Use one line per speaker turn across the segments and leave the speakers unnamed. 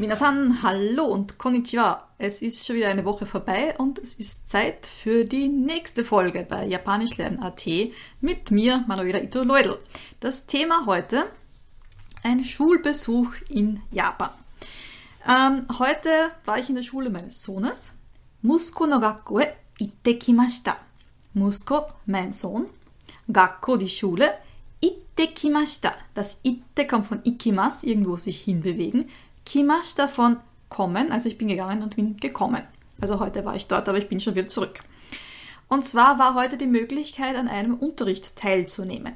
Minasan, hallo und konnichiwa. Es ist schon wieder eine Woche vorbei und es ist Zeit für die nächste Folge bei Japanisch lernen AT mit mir, Manuela Ito Leudel. Das Thema heute, ein Schulbesuch in Japan. Ähm, heute war ich in der Schule meines Sohnes. Musko no gakko e itte kimashita. Musko, mein Sohn. Gakko, die Schule. Kimashita. Das itte kommt von ikimas, irgendwo sich hinbewegen. Kimashita von kommen, also ich bin gegangen und bin gekommen. Also heute war ich dort, aber ich bin schon wieder zurück. Und zwar war heute die Möglichkeit, an einem Unterricht teilzunehmen.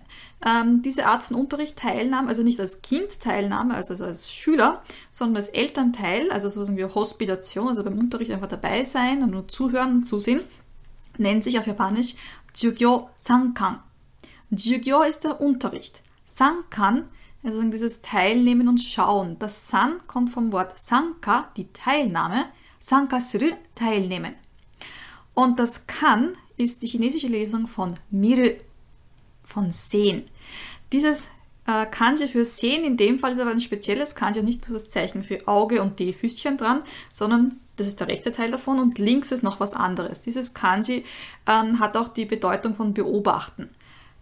Ähm, diese Art von Unterricht teilnahm, also nicht als Kind Teilnahme, also als Schüler, sondern als Elternteil, also so sagen wir Hospitation, also beim Unterricht einfach dabei sein und nur zuhören und zusehen, nennt sich auf Japanisch Jugyo Sankan. Jugyo ist der Unterricht. Sankan also dieses Teilnehmen und Schauen. Das San kommt vom Wort Sanka, die Teilnahme. Sanka suru, teilnehmen. Und das Kan ist die chinesische Lesung von Miru, von sehen. Dieses äh, Kanji für sehen in dem Fall ist aber ein spezielles Kanji, nicht das Zeichen für Auge und die Füßchen dran, sondern das ist der rechte Teil davon und links ist noch was anderes. Dieses Kanji ähm, hat auch die Bedeutung von beobachten.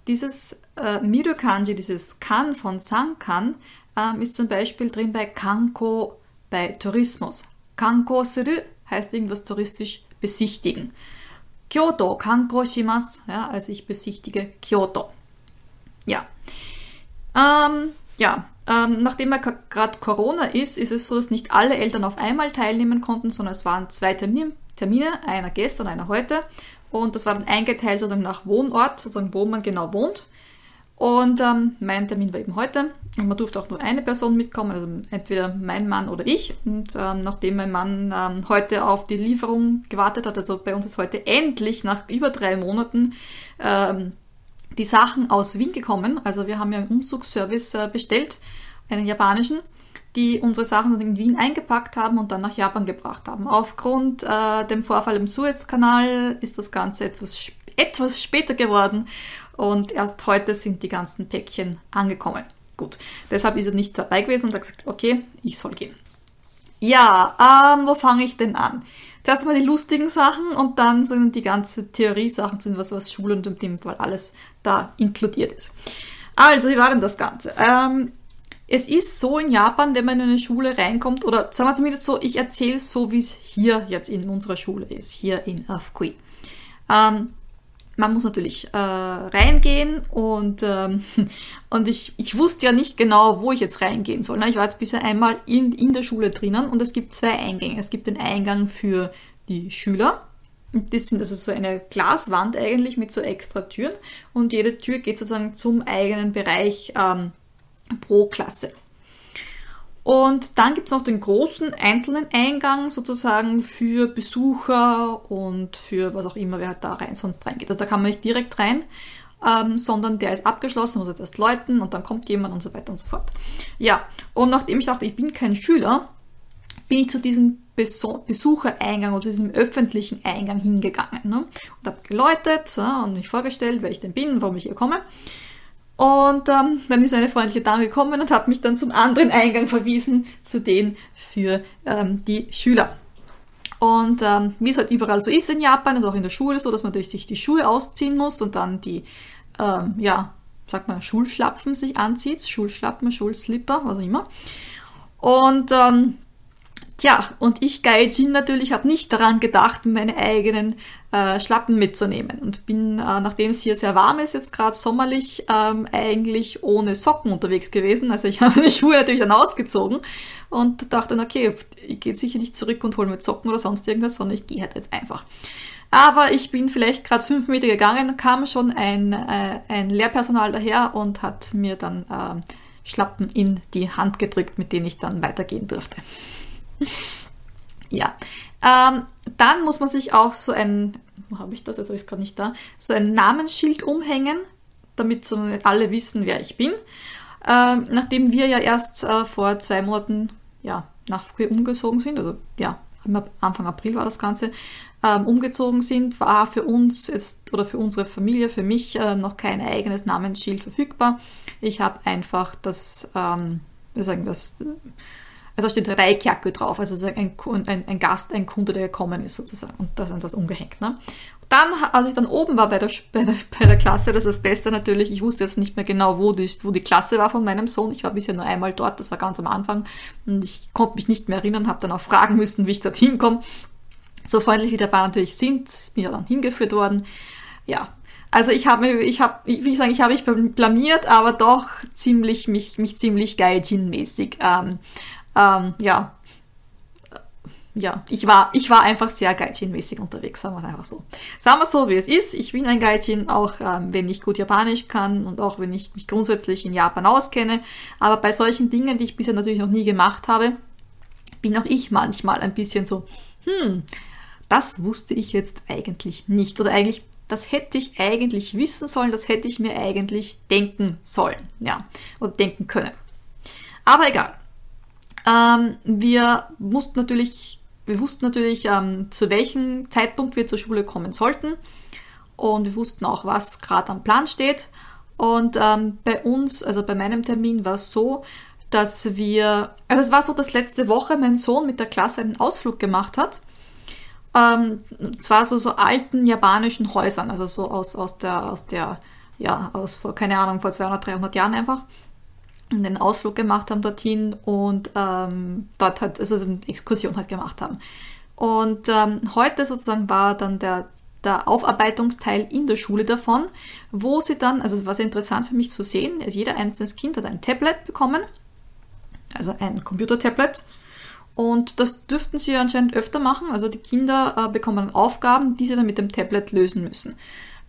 Dieses äh, Miru-Kanji, dieses Kan von Sankan, ähm, ist zum Beispiel drin bei Kanko, bei Tourismus. Kanko suru heißt irgendwas touristisch besichtigen. Kyoto, Kanko shimasu, ja, also ich besichtige Kyoto. Ja. Ähm, ja, ähm, nachdem gerade Corona ist, ist es so, dass nicht alle Eltern auf einmal teilnehmen konnten, sondern es waren zwei Termine, Termine einer gestern, einer heute. Und das war dann eingeteilt sozusagen nach Wohnort, sozusagen wo man genau wohnt. Und ähm, mein Termin war eben heute. Und man durfte auch nur eine Person mitkommen, also entweder mein Mann oder ich. Und ähm, nachdem mein Mann ähm, heute auf die Lieferung gewartet hat, also bei uns ist heute endlich nach über drei Monaten ähm, die Sachen aus Wien gekommen. Also wir haben ja einen Umzugsservice äh, bestellt, einen japanischen die unsere Sachen in Wien eingepackt haben und dann nach Japan gebracht haben. Aufgrund äh, dem Vorfall im Suezkanal ist das Ganze etwas, etwas später geworden und erst heute sind die ganzen Päckchen angekommen. Gut, deshalb ist er nicht dabei gewesen und hat gesagt, okay, ich soll gehen. Ja, ähm, wo fange ich denn an? Zuerst mal die lustigen Sachen und dann sind die ganzen Theorie-Sachen, sind was, was Schule und in dem Fall alles da inkludiert ist. Also, wie war denn das Ganze? Ähm, es ist so in Japan, wenn man in eine Schule reinkommt, oder sagen wir zumindest so, ich erzähle so, wie es hier jetzt in unserer Schule ist, hier in Afkui. Ähm, man muss natürlich äh, reingehen und, ähm, und ich, ich wusste ja nicht genau, wo ich jetzt reingehen soll. Ne? Ich war jetzt bisher einmal in, in der Schule drinnen und es gibt zwei Eingänge. Es gibt den Eingang für die Schüler. Das sind also so eine Glaswand eigentlich mit so extra Türen und jede Tür geht sozusagen zum eigenen Bereich ähm, pro Klasse. Und dann gibt es noch den großen einzelnen Eingang sozusagen für Besucher und für was auch immer, wer da rein sonst reingeht. Also da kann man nicht direkt rein, ähm, sondern der ist abgeschlossen, muss jetzt erst läuten und dann kommt jemand und so weiter und so fort. Ja, und nachdem ich dachte, ich bin kein Schüler, bin ich zu diesem Besuchereingang oder diesem öffentlichen Eingang hingegangen ne? und habe geläutet ja, und mich vorgestellt, wer ich denn bin, warum ich hier komme. Und ähm, dann ist eine freundliche Dame gekommen und hat mich dann zum anderen Eingang verwiesen, zu den für ähm, die Schüler. Und ähm, wie es halt überall so ist in Japan, ist auch in der Schule so, dass man durch sich die Schuhe ausziehen muss und dann die, ähm, ja, sagt man, Schulschlapfen sich anzieht, Schulschlappen, Schulslipper, was auch immer. Und ähm, Tja, und ich, Gaijin, natürlich habe nicht daran gedacht, meine eigenen äh, Schlappen mitzunehmen und bin, äh, nachdem es hier sehr warm ist, jetzt gerade sommerlich, ähm, eigentlich ohne Socken unterwegs gewesen. Also ich habe die Schuhe natürlich dann ausgezogen und dachte okay, ich gehe sicher nicht zurück und hole mir Socken oder sonst irgendwas, sondern ich gehe halt jetzt einfach. Aber ich bin vielleicht gerade fünf Meter gegangen, kam schon ein, äh, ein Lehrpersonal daher und hat mir dann äh, Schlappen in die Hand gedrückt, mit denen ich dann weitergehen durfte. ja. Ähm, dann muss man sich auch so ein, wo habe ich das, jetzt habe ich es gerade nicht da, so ein Namensschild umhängen, damit so alle wissen, wer ich bin. Ähm, nachdem wir ja erst äh, vor zwei Monaten ja, nach Fouquet umgezogen sind, also ja, Anfang April war das Ganze, ähm, umgezogen sind, war für uns jetzt oder für unsere Familie, für mich äh, noch kein eigenes Namensschild verfügbar. Ich habe einfach das, ähm, wir sagen das, also steht Reikjacke drauf, also ein, ein, ein, Gast, ein Kunde, der gekommen ist sozusagen und das, und das umgehängt. Ne? Dann, als ich dann oben war bei der, bei der, bei der Klasse, das ist das Beste natürlich, ich wusste jetzt nicht mehr genau, wo die, wo die Klasse war von meinem Sohn. Ich war bisher nur einmal dort, das war ganz am Anfang und ich konnte mich nicht mehr erinnern, habe dann auch fragen müssen, wie ich dorthin komme. So freundlich wie der Bar natürlich sind, bin ja dann hingeführt worden. Ja, also ich habe ich habe, ich sagen, ich habe mich blamiert, aber doch ziemlich mich mich ziemlich Gaijin-mäßig. Ähm, ähm, ja, ja, ich war, ich war einfach sehr Gaijin-mäßig unterwegs, sagen wir es einfach so. Sagen wir so, wie es ist. Ich bin ein Gaijin, auch ähm, wenn ich gut Japanisch kann und auch wenn ich mich grundsätzlich in Japan auskenne. Aber bei solchen Dingen, die ich bisher natürlich noch nie gemacht habe, bin auch ich manchmal ein bisschen so, hm, das wusste ich jetzt eigentlich nicht. Oder eigentlich, das hätte ich eigentlich wissen sollen, das hätte ich mir eigentlich denken sollen. Ja, oder denken können. Aber egal. Ähm, wir mussten natürlich, wir wussten natürlich, ähm, zu welchem Zeitpunkt wir zur Schule kommen sollten. Und wir wussten auch, was gerade am Plan steht. Und ähm, bei uns, also bei meinem Termin, war es so, dass wir, also es war so, dass letzte Woche mein Sohn mit der Klasse einen Ausflug gemacht hat ähm, zwar so, so alten japanischen Häusern, also so aus, aus der, aus der, ja, aus vor, keine Ahnung, vor 200, 300 Jahren einfach einen Ausflug gemacht haben dorthin und ähm, dort halt, also eine Exkursion halt gemacht haben. Und ähm, heute sozusagen war dann der, der Aufarbeitungsteil in der Schule davon, wo sie dann, also es war sehr interessant für mich zu sehen, jeder einzelne Kind hat ein Tablet bekommen, also ein Computertablet und das dürften sie anscheinend öfter machen. Also die Kinder äh, bekommen Aufgaben, die sie dann mit dem Tablet lösen müssen.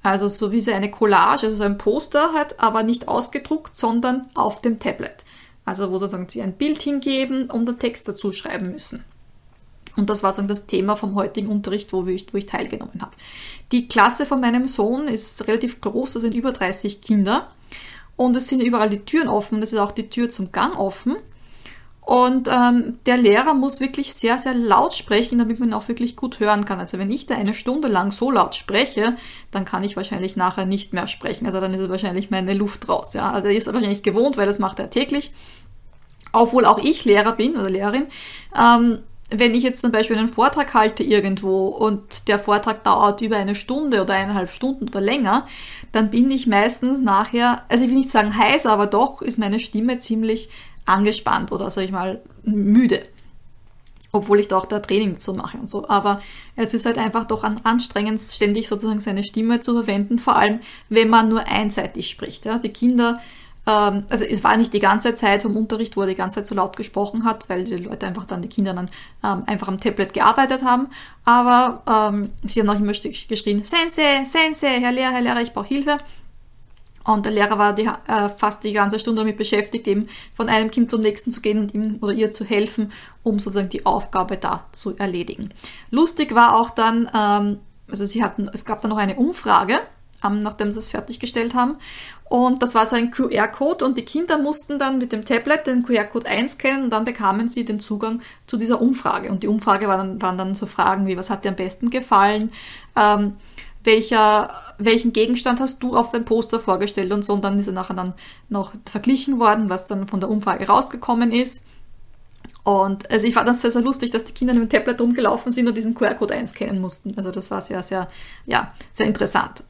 Also so wie sie eine Collage, also so ein Poster hat, aber nicht ausgedruckt, sondern auf dem Tablet. Also wo sozusagen sie ein Bild hingeben und einen Text dazu schreiben müssen. Und das war dann das Thema vom heutigen Unterricht, wo ich, wo ich teilgenommen habe. Die Klasse von meinem Sohn ist relativ groß, da sind über 30 Kinder. Und es sind überall die Türen offen, es ist auch die Tür zum Gang offen. Und ähm, der Lehrer muss wirklich sehr, sehr laut sprechen, damit man auch wirklich gut hören kann. Also wenn ich da eine Stunde lang so laut spreche, dann kann ich wahrscheinlich nachher nicht mehr sprechen. Also dann ist wahrscheinlich meine Luft raus. Ja? Also er ist wahrscheinlich gewohnt, weil das macht er täglich. Obwohl auch ich Lehrer bin oder Lehrerin. Ähm, wenn ich jetzt zum Beispiel einen Vortrag halte irgendwo und der Vortrag dauert über eine Stunde oder eineinhalb Stunden oder länger, dann bin ich meistens nachher, also ich will nicht sagen heiß, aber doch ist meine Stimme ziemlich angespannt oder sag ich mal müde. Obwohl ich da auch da Training dazu mache und so. Aber es ist halt einfach doch anstrengend, ständig sozusagen seine Stimme zu verwenden, vor allem wenn man nur einseitig spricht. Ja. Die Kinder, ähm, also es war nicht die ganze Zeit vom Unterricht, wo er die ganze Zeit so laut gesprochen hat, weil die Leute einfach dann, die Kinder dann ähm, einfach am Tablet gearbeitet haben. Aber ähm, sie haben auch immer geschrien, Sensei, Sensei, Herr Lehrer, Herr Lehrer, ich brauche Hilfe. Und der Lehrer war die, äh, fast die ganze Stunde damit beschäftigt, eben von einem Kind zum nächsten zu gehen und ihm oder ihr zu helfen, um sozusagen die Aufgabe da zu erledigen. Lustig war auch dann, ähm, also sie hatten, es gab dann noch eine Umfrage, ähm, nachdem sie es fertiggestellt haben. Und das war so ein QR-Code und die Kinder mussten dann mit dem Tablet den QR-Code einscannen und dann bekamen sie den Zugang zu dieser Umfrage. Und die Umfrage war dann, waren dann so Fragen wie, was hat dir am besten gefallen? Ähm, welcher, welchen Gegenstand hast du auf dein Poster vorgestellt und so. Und dann ist er nachher dann noch verglichen worden, was dann von der Umfrage rausgekommen ist. Und also ich fand das sehr, sehr lustig, dass die Kinder mit dem Tablet rumgelaufen sind und diesen QR-Code einscannen mussten. Also das war sehr, sehr, ja, sehr interessant.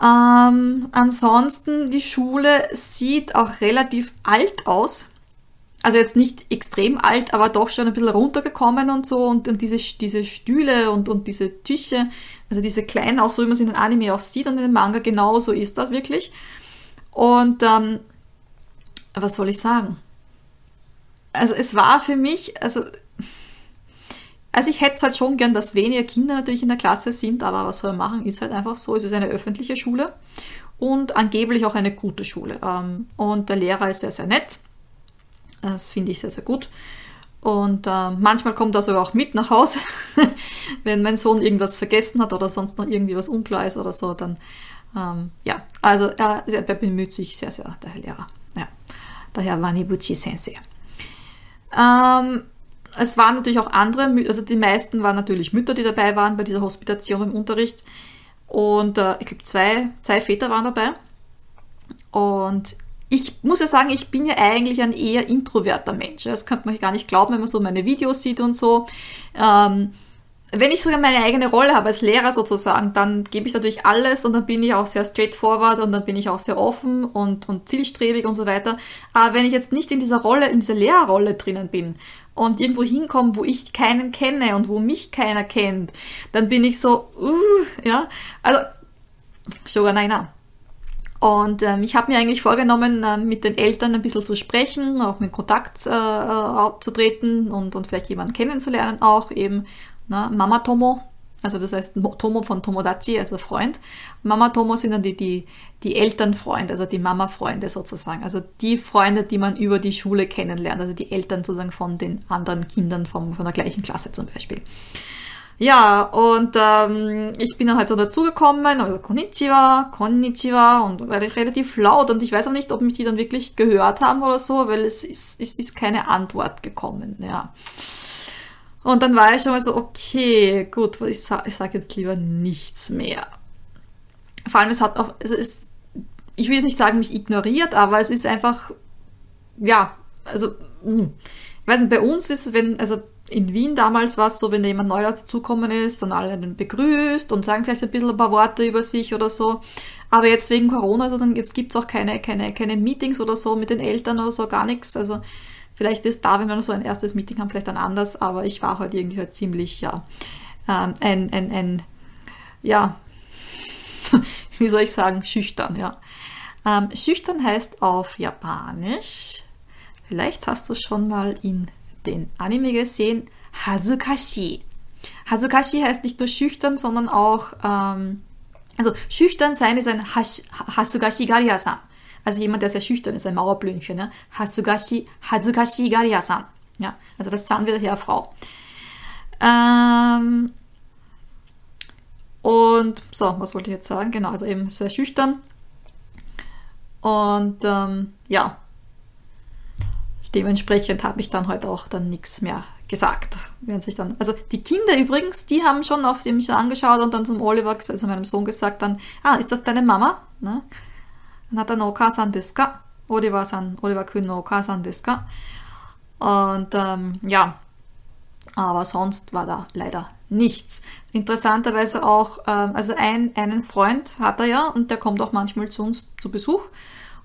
Ähm, ansonsten, die Schule sieht auch relativ alt aus also jetzt nicht extrem alt, aber doch schon ein bisschen runtergekommen und so und, und diese, diese Stühle und, und diese Tische, also diese kleinen, auch so wie man es in den Anime auch sieht und in den Manga, genau so ist das wirklich. Und ähm, was soll ich sagen? Also es war für mich, also, also ich hätte halt schon gern, dass weniger Kinder natürlich in der Klasse sind, aber was soll man machen, ist halt einfach so. Es ist eine öffentliche Schule und angeblich auch eine gute Schule. Ähm, und der Lehrer ist sehr, sehr nett das finde ich sehr, sehr gut. Und äh, manchmal kommt er sogar auch mit nach Hause, wenn mein Sohn irgendwas vergessen hat oder sonst noch irgendwie was unklar ist oder so, dann ähm, ja, also er, er, bemüht sich sehr, sehr, der Herr Lehrer. Ja, der Herr Wanibuchi Sensei. Ähm, es waren natürlich auch andere, also die meisten waren natürlich Mütter, die dabei waren bei dieser Hospitation im Unterricht. Und äh, ich glaube, zwei, zwei Väter waren dabei. Und ich muss ja sagen, ich bin ja eigentlich ein eher introverter Mensch. Das könnte man gar nicht glauben, wenn man so meine Videos sieht und so. Ähm, wenn ich sogar meine eigene Rolle habe als Lehrer sozusagen, dann gebe ich natürlich alles und dann bin ich auch sehr straightforward und dann bin ich auch sehr offen und, und zielstrebig und so weiter. Aber wenn ich jetzt nicht in dieser Rolle, in dieser Lehrerrolle drinnen bin und irgendwo hinkomme, wo ich keinen kenne und wo mich keiner kennt, dann bin ich so, uh, ja, also, sogar nein, nein. Und ähm, ich habe mir eigentlich vorgenommen, äh, mit den Eltern ein bisschen zu sprechen, auch mit Kontakt äh, äh, zu treten und, und vielleicht jemanden kennenzulernen auch, eben na, Mama Tomo, also das heißt Tomo von Tomodachi, also Freund. Mama Tomo sind dann die, die, die Elternfreunde, also die Mama-Freunde sozusagen. Also die Freunde, die man über die Schule kennenlernt, also die Eltern sozusagen von den anderen Kindern vom, von der gleichen Klasse zum Beispiel. Ja, und ähm, ich bin dann halt so dazugekommen, also Konnichiwa, Konnichiwa und relativ laut und ich weiß auch nicht, ob mich die dann wirklich gehört haben oder so, weil es ist, es ist keine Antwort gekommen, ja. Und dann war ich schon mal so, okay, gut, ich, sa ich jetzt lieber nichts mehr. Vor allem, es hat auch, also es, ich will jetzt nicht sagen, mich ignoriert, aber es ist einfach, ja, also, hm. ich weiß nicht, bei uns ist es, wenn, also in Wien damals war es so, wenn jemand neu dazukommen ist, dann alle den begrüßt und sagen vielleicht ein bisschen ein paar Worte über sich oder so. Aber jetzt wegen Corona, also dann, jetzt gibt's auch keine, keine, keine Meetings oder so mit den Eltern oder so, gar nichts. Also Vielleicht ist da, wenn wir so ein erstes Meeting haben, vielleicht dann anders, aber ich war heute halt irgendwie halt ziemlich, ja, ähm, ein, ein, ein, ja, wie soll ich sagen, schüchtern, ja. Ähm, schüchtern heißt auf Japanisch, vielleicht hast du schon mal in den Anime gesehen, Hazukashi. Hazukashi heißt nicht nur schüchtern, sondern auch, ähm, also schüchtern sein ist ein Hazukashi Garia-san. Also jemand, der sehr schüchtern ist, ein Mauerblümchen. Ne? Hatsugashi, Hatsugashi Garia-san. Ja, also das San wieder her, Frau. Ähm, und so, was wollte ich jetzt sagen? Genau, also eben sehr schüchtern. Und ähm, ja, dementsprechend habe ich dann heute auch dann nichts mehr gesagt. Während sich dann, also die Kinder übrigens, die haben schon auf mich dann angeschaut und dann zum Oliver, also meinem Sohn gesagt dann, ah, ist das deine Mama? Ne? Und hat dann Okasan Deska, Oliver san, Oliver Kühn Okasan Deska. Und ähm, ja, aber sonst war da leider nichts. Interessanterweise auch, ähm, also ein, einen Freund hat er ja und der kommt auch manchmal zu uns zu Besuch.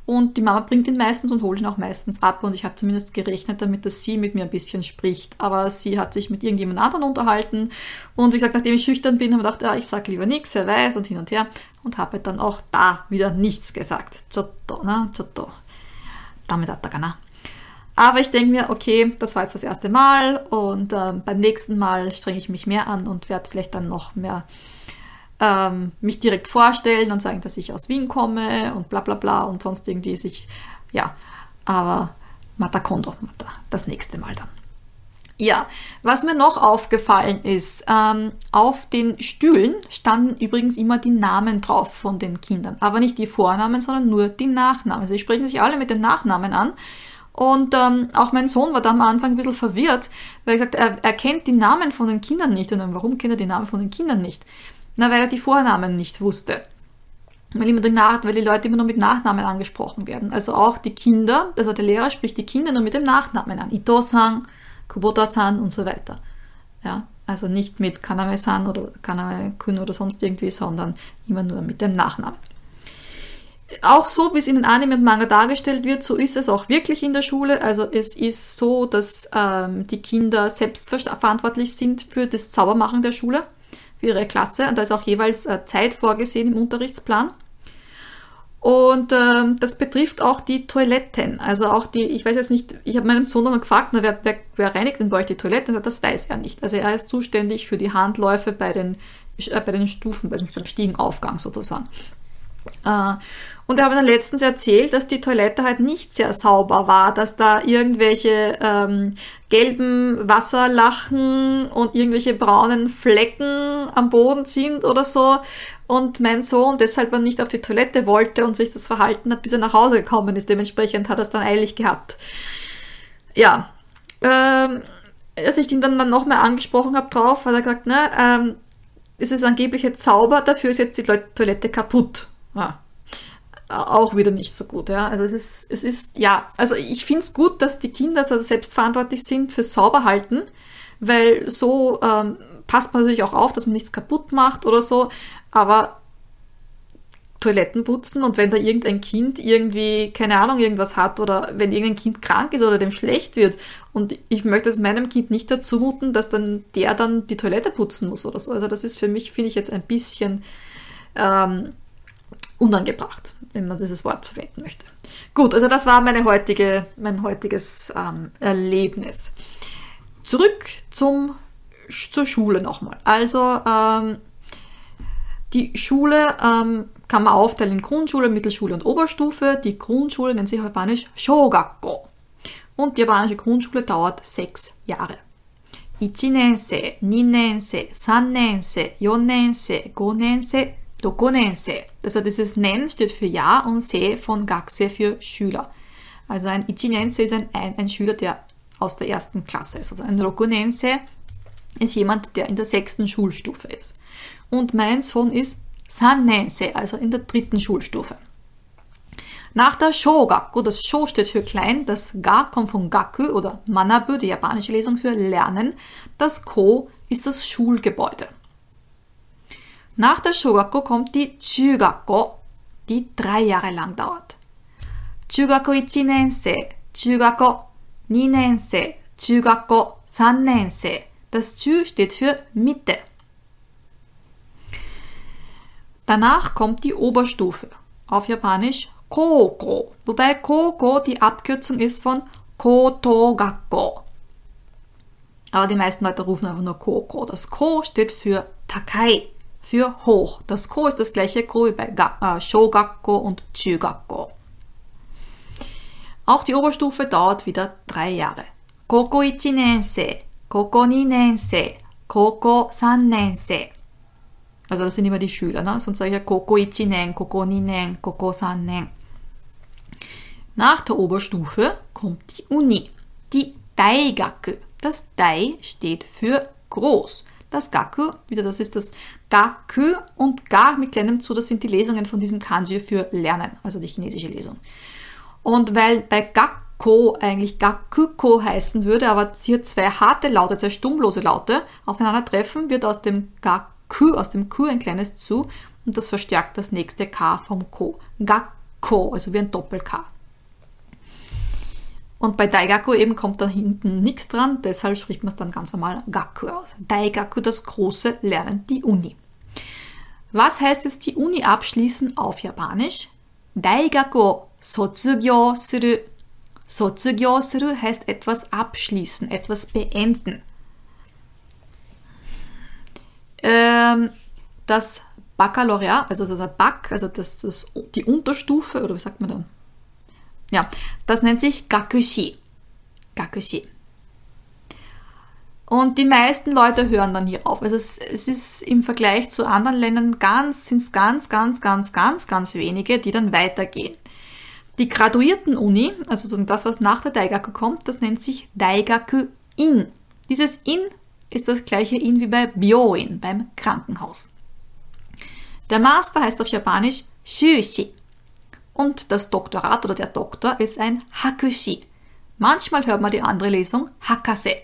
Und die Mama bringt ihn meistens und holt ihn auch meistens ab. Und ich habe zumindest gerechnet damit, dass sie mit mir ein bisschen spricht. Aber sie hat sich mit irgendjemand anderen unterhalten. Und wie gesagt, nachdem ich schüchtern bin, habe ich gedacht, ja, ich sage lieber nichts, wer weiß und hin und her. Und habe dann auch da wieder nichts gesagt. Chotto, ne? Chotto. Damit hat er Aber ich denke mir, okay, das war jetzt das erste Mal und äh, beim nächsten Mal strenge ich mich mehr an und werde vielleicht dann noch mehr ähm, mich direkt vorstellen und sagen, dass ich aus Wien komme und bla bla bla und sonst irgendwie sich, ja, aber Mata Kondo, Mata, das nächste Mal dann. Ja, was mir noch aufgefallen ist, ähm, auf den Stühlen standen übrigens immer die Namen drauf von den Kindern, aber nicht die Vornamen, sondern nur die Nachnamen. Sie sprechen sich alle mit den Nachnamen an. Und ähm, auch mein Sohn war da am Anfang ein bisschen verwirrt, weil er gesagt er, er kennt die Namen von den Kindern nicht. Und dann, warum kennt er die Namen von den Kindern nicht? Na, weil er die Vornamen nicht wusste. Weil, immer die, Nach weil die Leute immer nur mit Nachnamen angesprochen werden. Also auch die Kinder, also der Lehrer spricht die Kinder nur mit dem Nachnamen an. Ito-san, Kubota-san und so weiter. Ja, also nicht mit Kaname-san oder Kaname-kun oder sonst irgendwie, sondern immer nur mit dem Nachnamen. Auch so, wie es in den Anime und Manga dargestellt wird, so ist es auch wirklich in der Schule. Also es ist so, dass ähm, die Kinder selbst verantwortlich sind für das Zaubermachen der Schule für ihre Klasse. Und da ist auch jeweils äh, Zeit vorgesehen im Unterrichtsplan. Und ähm, das betrifft auch die Toiletten. Also auch die, ich weiß jetzt nicht, ich habe meinem Sohn noch gefragt, na, wer, wer, wer reinigt denn bei euch die Toiletten? Das weiß er nicht. Also er ist zuständig für die Handläufe bei den, äh, bei den Stufen, beim Stiegenaufgang sozusagen. Äh, und er hat mir dann letztens erzählt, dass die Toilette halt nicht sehr sauber war, dass da irgendwelche ähm, gelben Wasserlachen und irgendwelche braunen Flecken am Boden sind oder so. Und mein Sohn deshalb nicht auf die Toilette wollte und sich das verhalten hat, bis er nach Hause gekommen ist. Dementsprechend hat er es dann eilig gehabt. Ja. Ähm, als ich ihn dann, dann nochmal angesprochen habe drauf, hat er gesagt, ne, ähm, es ist angeblich ein Zauber, dafür ist jetzt die Toilette kaputt. Ja. Auch wieder nicht so gut, ja. Also es ist, es ist, ja, also ich finde es gut, dass die Kinder selbst verantwortlich sind fürs Sauberhalten, weil so ähm, passt man natürlich auch auf, dass man nichts kaputt macht oder so, aber Toiletten putzen und wenn da irgendein Kind irgendwie, keine Ahnung, irgendwas hat oder wenn irgendein Kind krank ist oder dem schlecht wird und ich möchte es meinem Kind nicht dazu muten, dass dann der dann die Toilette putzen muss oder so. Also das ist für mich, finde ich jetzt ein bisschen ähm, unangebracht, wenn man dieses Wort verwenden möchte. Gut, also das war meine heutige, mein heutiges ähm, Erlebnis. Zurück zum, zur Schule nochmal. Also ähm, die Schule ähm, kann man aufteilen in Grundschule, Mittelschule und Oberstufe. Die Grundschule nennt sich auf Japanisch Shogakko. Und die japanische Grundschule dauert sechs Jahre. 1年生、2年生、3年生、4年生、5年生、 6年生. Also dieses Nen steht für Jahr und Se von Gakse für Schüler. Also ein Ichinense ist ein, ein, ein, Schüler, der aus der ersten Klasse ist. Also ein Rokunense ist jemand, der in der sechsten Schulstufe ist. Und mein Sohn ist Sanense, also in der dritten Schulstufe. Nach der Shogaku, das Sho steht für klein, das Ga kommt von Gaku oder Manabu, die japanische Lesung für Lernen, das Ko ist das Schulgebäude. Nach der Shogaku kommt die Chugakko, die drei Jahre lang dauert. Chugakko 1 Nense, Chugakko 2 Nense, Chugakko 3 Nense. Das Chu steht für Mitte. Danach kommt die Oberstufe, auf Japanisch Koko, wobei Koko die Abkürzung ist von Kotogakko. Aber die meisten Leute rufen einfach nur Koko. Das Ko steht für Takai, für hoch. Das Ko ist das gleiche Ko wie bei äh, Shogakko und Chugakko. Auch die Oberstufe dauert wieder drei Jahre. Koko 1 Nense, Koko 2 Nense, Koko 3 Nense. Also das sind immer die Schüler, ne? sonst sage ich ja Koko Ichinen, Koko Ninen, Koko Sannen. Nach der Oberstufe kommt die Uni, die Daigaku. Das Dai steht für groß. Das Gaku, wieder das ist das Gaku und Ga mit kleinem zu, das sind die Lesungen von diesem Kanji für Lernen, also die chinesische Lesung. Und weil bei Gakko eigentlich Gakuko heißen würde, aber hier zwei harte Laute, zwei stummlose Laute aufeinandertreffen, wird aus dem Gaku aus dem Q ein kleines zu und das verstärkt das nächste K vom Ko. Gakko, also wie ein Doppel-K. Und bei Daigaku eben kommt da hinten nichts dran, deshalb spricht man es dann ganz normal Gaku aus. Daigaku, das große Lernen, die Uni. Was heißt jetzt die Uni abschließen auf Japanisch? Daigaku sotsugyo suru. Sotsugyo suru heißt etwas abschließen, etwas beenden ähm, das Baccalaureat, also der Back, also das, das, die Unterstufe, oder wie sagt man dann? Ja, das nennt sich Gakushi. Gakushi. Und die meisten Leute hören dann hier auf. Also es, es ist im Vergleich zu anderen Ländern ganz, sind es ganz, ganz, ganz, ganz, ganz wenige, die dann weitergehen. Die graduierten Uni, also das, was nach der Daigaku kommt, das nennt sich Daigaku In. Dieses In ist das gleiche In wie bei Byoin, beim Krankenhaus. Der Master heißt auf Japanisch Shushi und das Doktorat oder der Doktor ist ein Hakushi. Manchmal hört man die andere Lesung Hakase.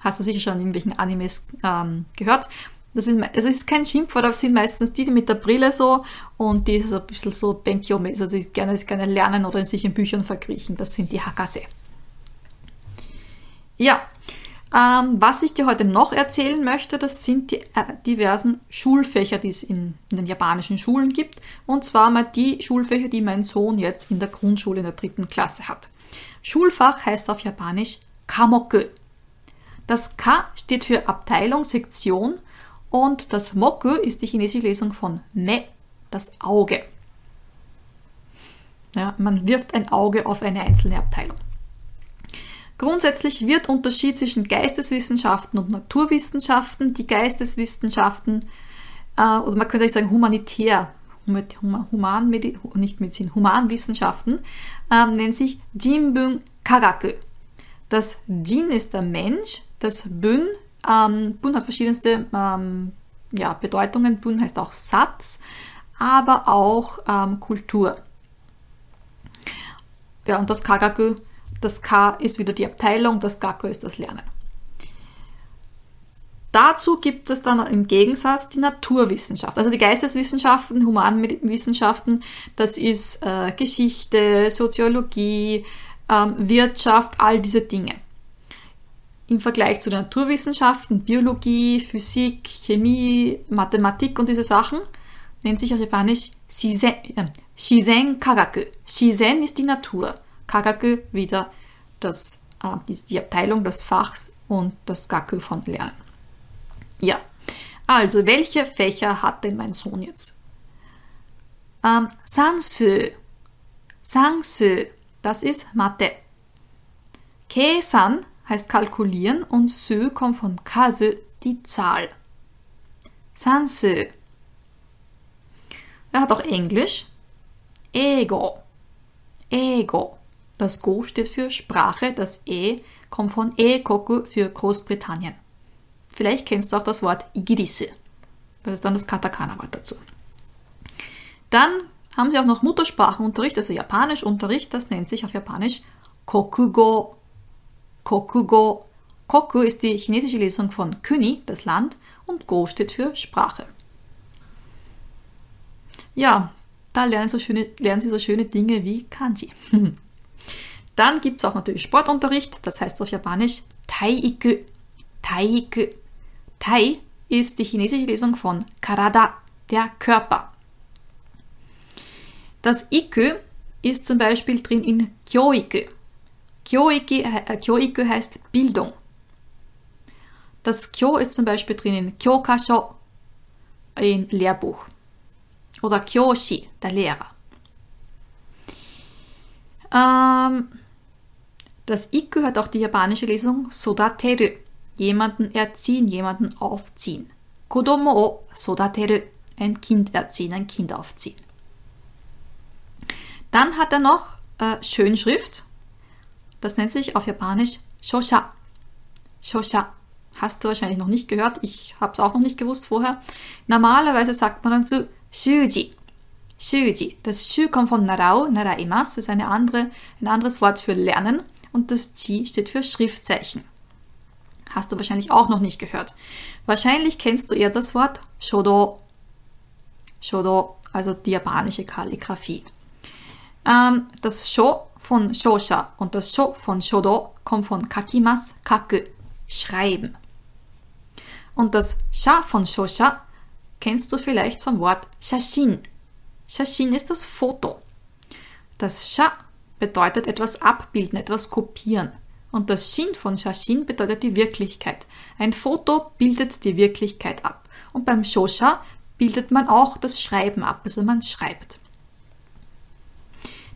Hast du sicher schon in irgendwelchen Animes ähm, gehört. Das ist, das ist kein Schimpfwort, aber es sind meistens die, die mit der Brille so und die so ein bisschen so benkyo also die gerne, gerne lernen oder sich in Büchern verkriechen. Das sind die Hakase. Ja, ähm, was ich dir heute noch erzählen möchte, das sind die äh, diversen Schulfächer, die es in, in, den japanischen Schulen gibt. Und zwar mal die Schulfächer, die mein Sohn jetzt in der Grundschule in der dritten Klasse hat. Schulfach heißt auf Japanisch Kamoku. Das Ka steht für Abteilung, Sektion und das Moku ist die chinesische Lesung von Me, das Auge. Ja, man wirft ein Auge auf eine einzelne Abteilung. Grundsätzlich wird Unterschied zwischen Geisteswissenschaften und Naturwissenschaften. Die Geisteswissenschaften, äh, oder man könnte sagen humanitär, human, nicht Medizin, Humanwissenschaften, äh, nennt sich Jinbun Kagaku. Das Jin ist der Mensch, Das Bün, ähm, Bün hat verschiedenste ähm, ja, Bedeutungen. Bün heißt auch Satz, aber auch ähm, Kultur. Ja, und das Kagaku, das K ist wieder die Abteilung, das Gaku ist das Lernen. Dazu gibt es dann im Gegensatz die Naturwissenschaft, also die Geisteswissenschaften, Humanwissenschaften, das ist äh, Geschichte, Soziologie, ähm, Wirtschaft, all diese Dinge. Im Vergleich zu den Naturwissenschaften, Biologie, Physik, Chemie, Mathematik und diese Sachen, nennt sich auf Japanisch Shizen, äh, Shizen Kagaku. Shizen ist die Natur, Kagaku wieder das, äh, die, die Abteilung des Fachs und das Gaku von Lernen. Ja, also welche Fächer hat denn mein Sohn jetzt? Ähm, Sansu. Sansu, das ist Mathe. Keisan heißt kalkulieren und Su kommt von Kasu, die Zahl. Sansu. Er hat auch Englisch. Ego. Ego. Das Go steht für Sprache, das E kommt von E-Koku für Großbritannien. Vielleicht kennst du auch das Wort Igirisse. Das ist dann das Katakana-Wort dazu. Dann haben sie auch noch Muttersprachenunterricht, also Japanischunterricht. Das nennt sich auf Japanisch Kokugo. Kokugo. Koku ist die chinesische Lesung von Kuni, das Land, und Go steht für Sprache. Ja, da lernen, so schöne, lernen sie so schöne Dinge wie Kanji. Dann gibt es auch natürlich Sportunterricht, das heißt auf Japanisch Taiiku. Taiiku. Tai ist die chinesische Lesung von Karada, der Körper. Das Iku ist zum Beispiel drin in Kyoiku. Kyoiku, äh, Kyoiku heißt Bildung. Das Kyo ist zum Beispiel drin in Kyokasho, in Lehrbuch. Oder Kyoshi, der Lehrer. Ähm, das Iku hat auch die japanische Lesung Sodateru jemanden erziehen, jemanden aufziehen. Kodomo o sodateru, ein Kind erziehen, ein Kind aufziehen. Dann hat er noch äh, Schönschrift. Das nennt sich auf Japanisch Shosha. Shosha. Hast du wahrscheinlich noch nicht gehört. Ich habe es auch noch nicht gewusst vorher. Normalerweise sagt man dann so Shuji. Shuji. Das Shu kommt von Narau, Naraimas. Das ist eine andere, ein anderes Wort für Lernen. Und das Ji steht für Schriftzeichen. Hast du wahrscheinlich auch noch nicht gehört. Wahrscheinlich kennst du eher das Wort Shodo. Shodo, also die japanische Kalligraphie. Ähm, das Sho von Shosha und das Sho von Shodo kommt von Kakimas, Kaku, schreiben. Und das Sha von Shosha kennst du vielleicht vom Wort Shashin. Shashin ist das Foto. Das Sha bedeutet etwas abbilden, etwas kopieren. Und das Shin von Shashin bedeutet die Wirklichkeit. Ein Foto bildet die Wirklichkeit ab. Und beim Shosha bildet man auch das Schreiben ab, also man schreibt.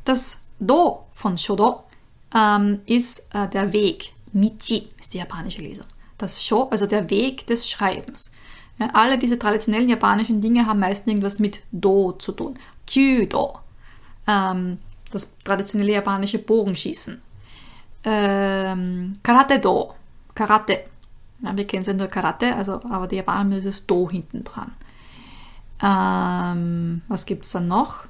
Das Do von Shodo ähm, ist äh, der Weg. Michi ist die japanische Lesung. Das Sho, also der Weg des Schreibens. Ja, alle diese traditionellen japanischen Dinge haben meistens irgendwas mit Do zu tun. Kyudo, ähm, das traditionelle japanische Bogenschießen ähm, Karate-Do. Karate. Ja, wir kennen es ja nur Karate, also, aber die Japaner haben dieses Do hinten dran. Ähm, was gibt es dann noch?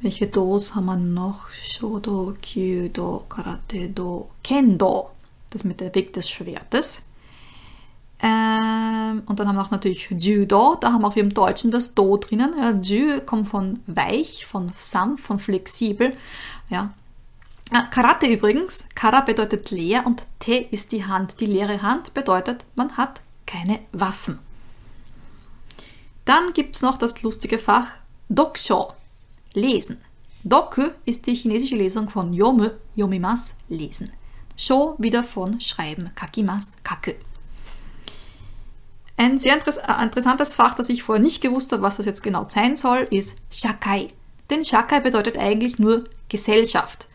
Welche Dos haben wir noch? Shodo, Kyudo, Karate, Do, Kendo. Das mit der Weg des Schwertes. Ähm, und dann haben wir auch natürlich Judo. Da haben wir auch im Deutschen das Do drinnen. Ja, Ju kommt von weich, von sanft, von flexibel. Ja, Ah, Karate übrigens, Kara bedeutet leer und Te ist die Hand. Die leere Hand bedeutet, man hat keine Waffen. Dann gibt es noch das lustige Fach Dokusho, lesen. Doku ist die chinesische Lesung von Yomu, Yomimas, lesen. Sho wieder von schreiben, Kakimas, Kaku. Ein sehr äh, interessantes Fach, das ich vorher nicht gewusst habe, was das jetzt genau sein soll, ist Shakai. Denn Shakai bedeutet eigentlich nur Gesellschaft.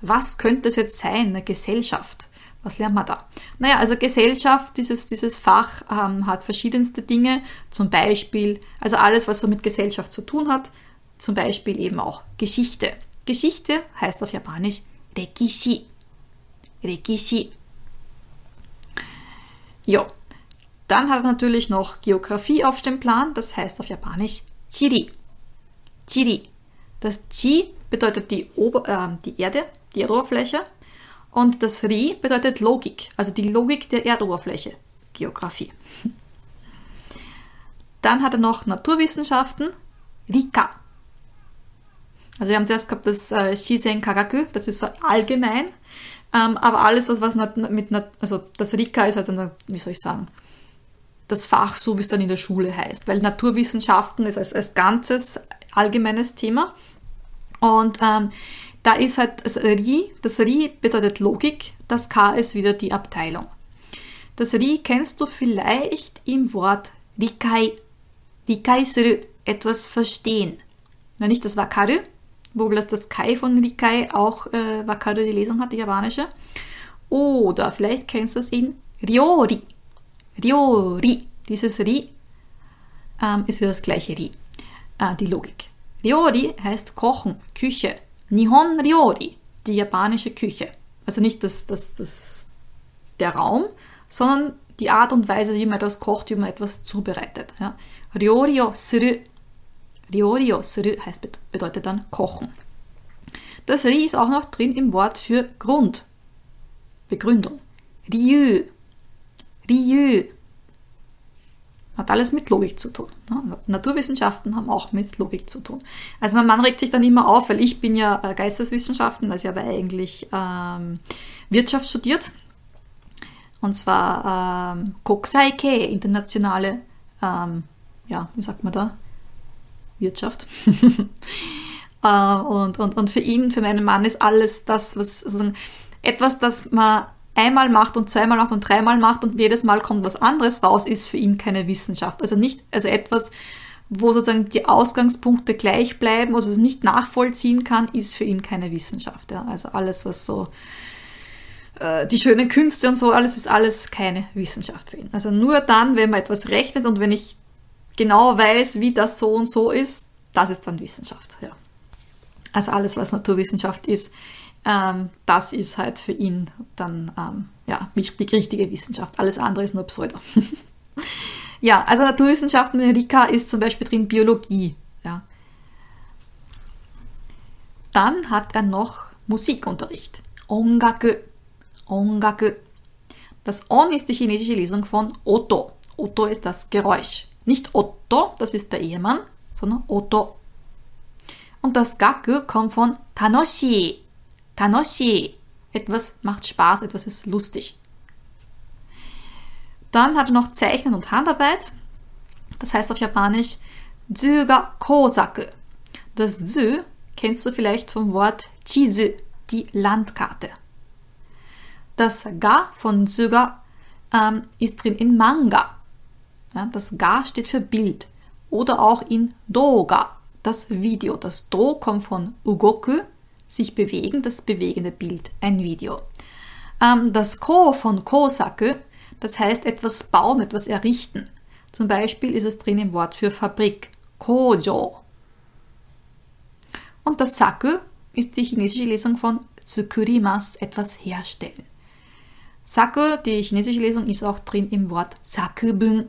Was könnte es jetzt sein? Eine Gesellschaft. Was lernt man da? Naja, also Gesellschaft, dieses, dieses Fach ähm, hat verschiedenste Dinge. Zum Beispiel, also alles, was so mit Gesellschaft zu tun hat. Zum Beispiel eben auch Geschichte. Geschichte heißt auf Japanisch Rekishi. Rekishi. Jo. Dann hat er natürlich noch Geografie auf dem Plan, das heißt auf Japanisch Chiri. Chiri. Das Chi bedeutet die, Ober äh, die Erde, die Erdoberfläche. Und das Ri bedeutet Logik, also die Logik der Erdoberfläche. Geografie. Dann hat er noch Naturwissenschaften, Rika. Also wir haben zuerst gehabt das äh, Shisen Kagaku, das ist so allgemein. Ähm, aber alles, was, was mit, also das Rika ist halt dann, wie soll ich sagen, das Fach, so wie es dann in der Schule heißt. Weil Naturwissenschaften ist als, als ganzes allgemeines Thema. Und ähm, da ist halt das Ri, das Ri bedeutet Logik, das K ist wieder die Abteilung. Das Ri kennst du vielleicht im Wort Rikai. Rikai suru, etwas verstehen. Na, nicht das Wakaru, wo das, Kai von Rikai auch äh, Wakaru die Lesung hat, die japanische. Oder vielleicht kennst du es in Ryori. Ryori. Dieses Ri ähm, ist wieder das gleiche Ri, äh, die Logik. Ryori heißt Kochen, Küche. Nihon Ryori, die japanische Küche. Also nicht das, das, das, der Raum, sondern die Art und Weise, wie man etwas kocht, wie man etwas zubereitet. Ja. Ryorio suru. Ryorio suru heißt, bedeutet dann kochen. Das Ri ist auch noch drin im Wort für Grund. Begründung. Ryu. Ryu. Hat alles mit Logik zu tun. Ne? Naturwissenschaften haben auch mit Logik zu tun. Also mein Mann regt sich dann immer auf, weil ich bin ja äh, Geisteswissenschaften, also ich habe eigentlich ähm, Wirtschaft studiert. Und zwar ähm, Kokusai-Ke, internationale, ähm, ja, wie sagt man da? Wirtschaft. äh, und, und, und für ihn, für meinen Mann ist alles das, was, also etwas, das man einmal macht und zweimal macht und dreimal macht und jedes Mal kommt was anderes raus, ist für ihn keine Wissenschaft. Also nicht, also etwas, wo sozusagen die Ausgangspunkte gleich bleiben, also nicht nachvollziehen kann, ist für ihn keine Wissenschaft. Ja. Also alles, was so äh, die schönen Künste und so, alles ist alles keine Wissenschaft für ihn. Also nur dann, wenn man etwas rechnet und wenn ich genau weiß, wie das so und so ist, das ist dann Wissenschaft. Ja. Also alles, was Naturwissenschaft ist, ähm, das ist halt für ihn dann ähm, ja, die richtige Wissenschaft. Alles andere ist nur Pseudo. ja, also Naturwissenschaften in Rika ist zum Beispiel drin Biologie. Ja. Dann hat er noch Musikunterricht. Ongaku. Ongaku. Das On ist die chinesische Lesung von Oto. Oto ist das Geräusch. Nicht Otto, das ist der Ehemann, sondern Oto. Und das Gaku kommt von Tanoshi. Tanoshi. Etwas macht Spaß, etwas ist lustig. Dann hat er noch Zeichnen und Handarbeit. Das heißt auf Japanisch Zuga Kosaku. Das Zu kennst du vielleicht vom Wort Chizu, die Landkarte. Das Ga von Zuga ähm, ist drin in Manga. Ja, das Ga steht für Bild. Oder auch in Doga, das Video. Das Do kommt von Ugoku, sich bewegen, das bewegende Bild, ein Video. Ähm, das Ko von Kosaku, das heißt etwas bauen, etwas errichten. Zum Beispiel ist es drin im Wort für Fabrik, Kojo. Und das Saku ist die chinesische Lesung von Tsukurimas, etwas herstellen. Saku, die chinesische Lesung, ist auch drin im Wort Sakubun,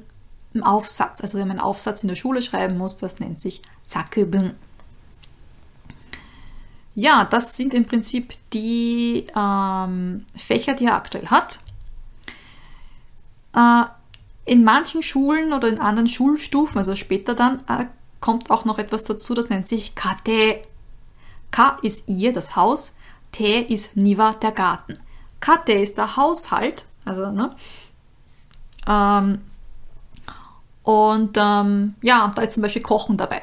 im Aufsatz. Also wenn man einen Aufsatz in der Schule schreiben muss, das nennt sich Sakubun. Ja, das sind im Prinzip die ähm, Fächer, die er aktuell hat. Äh, in manchen Schulen oder in anderen Schulstufen, also später dann, äh, kommt auch noch etwas dazu, das nennt sich Kate. Ka ist ihr, das Haus, Te ist Niva, der Garten. Kate ist der Haushalt, also, ne? Ähm, und ähm, ja, da ist zum Beispiel Kochen dabei.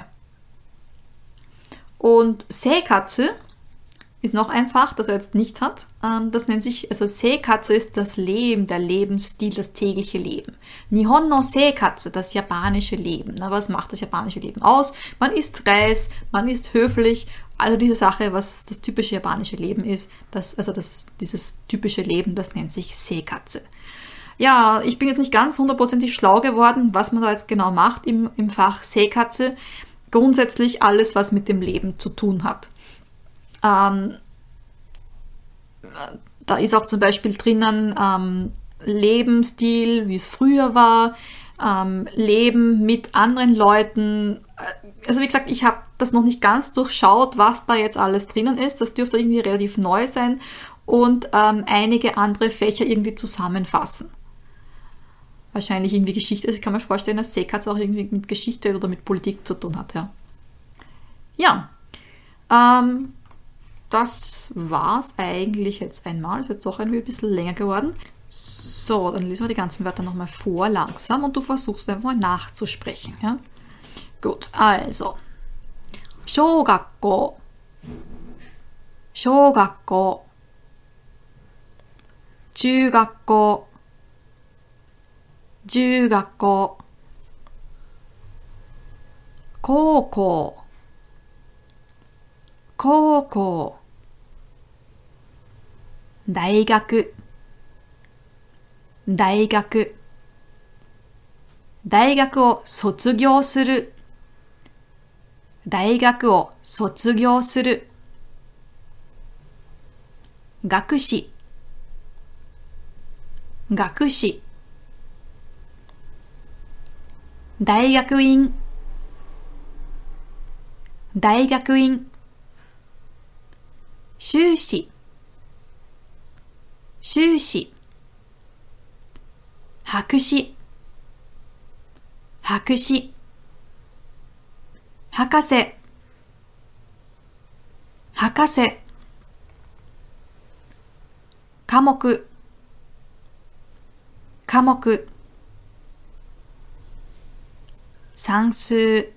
Und Seekatze ist noch ein Fach, das er jetzt nicht hat. Ähm, das nennt sich, also Seekatze ist das Leben, der Lebensstil, das tägliche Leben. Nihon no Seekatze, das japanische Leben. Na, was macht das japanische Leben aus? Man isst Reis, man ist höflich, also diese Sache, was das typische japanische Leben ist, das, also das, dieses typische Leben, das nennt sich Seekatze. Ja, ich bin jetzt nicht ganz hundertprozentig schlau geworden, was man da jetzt genau macht im, im Fach Seekatze grundsätzlich alles, was mit dem Leben zu tun hat. Ähm, da ist auch zum Beispiel drinnen ähm, Lebensstil, wie es früher war, ähm, Leben mit anderen Leuten. Also wie gesagt, ich habe das noch nicht ganz durchschaut, was da jetzt alles drinnen ist. Das dürfte irgendwie relativ neu sein und ähm, einige andere Fächer irgendwie zusammenfassen wahrscheinlich irgendwie Geschichte. Also ich kann mir vorstellen, dass Sek hat es auch irgendwie mit Geschichte oder mit Politik zu tun hat, ja. Ja. Ähm, das war's eigentlich jetzt einmal. Es wird doch ein bisschen länger geworden. So, dann lesen wir die ganzen Wörter nochmal vor, langsam, und du versuchst einfach mal nachzusprechen, ja. Gut, also. Shogakko. Shogakko. Chugakko. 中学校。高校。高校。大学。大学。大学を卒業する。大学を卒業する。学士。学士。大学院。大学院。修士。修士。博士。博士。博士。博士。科目。科目。算数。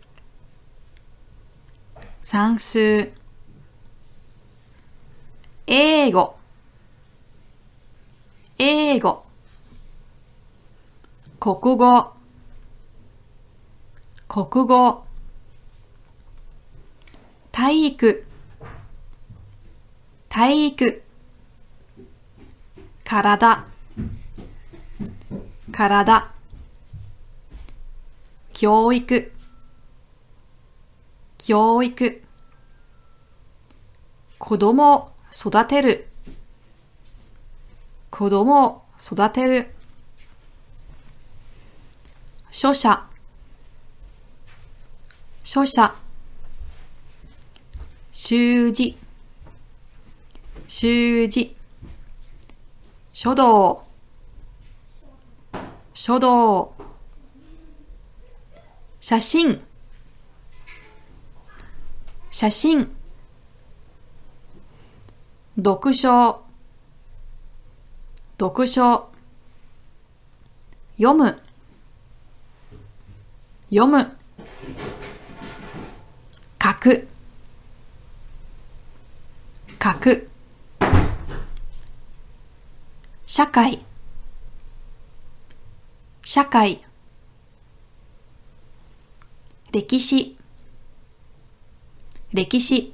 算数。英語。英語。国語。国語。体育。体育。体体教育。教育。子供を育てる。子供を育てる。書写書写習字。習字。書道書道写真。写真。読書。読書。読む。読む。書く。書く。社会。社会。歴史。歴史。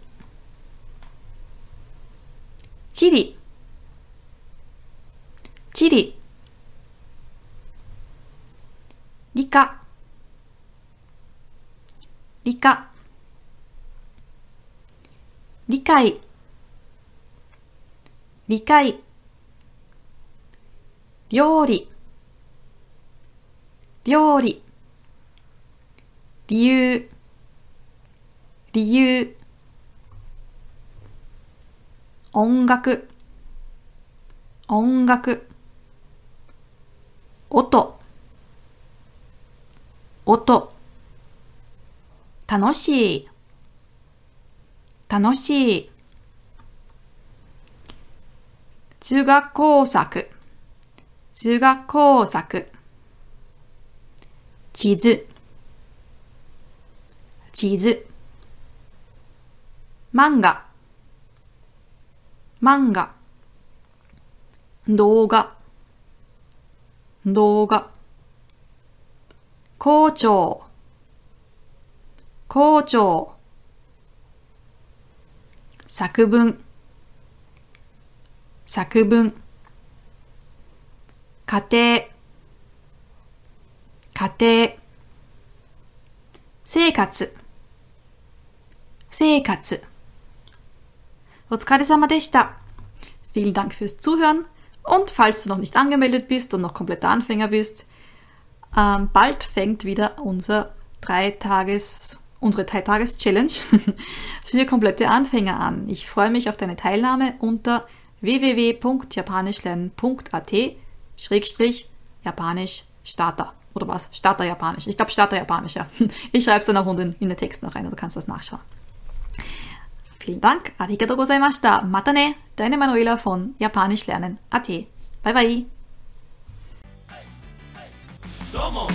地理。地理。理科。理科。理解理解料理。料理。理由理由音楽音楽音音。楽しい。楽しい。中学工作。中学工作。地図。地図漫画漫画動画。動画。校長。校長。作文。作文。家庭。家庭。生活。生活お疲れ様でした。Vielen Dank fürs Zuhören Und falls du noch nicht angemeldet bist und noch kompletter Anfänger bist, ähm, bald fängt wieder unser drei Tages, unsere 3-Tages-Challenge für komplette Anfänger an. Ich freue mich auf deine Teilnahme unter www.japanischlernen.at Schrägstrich Japanisch Starter. Oder was? Starter Japanisch. Ich glaube Starter Japanisch, ja. Ich schreibe es dann auch unten in den Text noch rein, du kannst das nachschauen. Vielen Dank. Arigato gozaimashita. Mata ne. Deine Manuela von Japanisch lernen. AT. Bye
bye. Domo.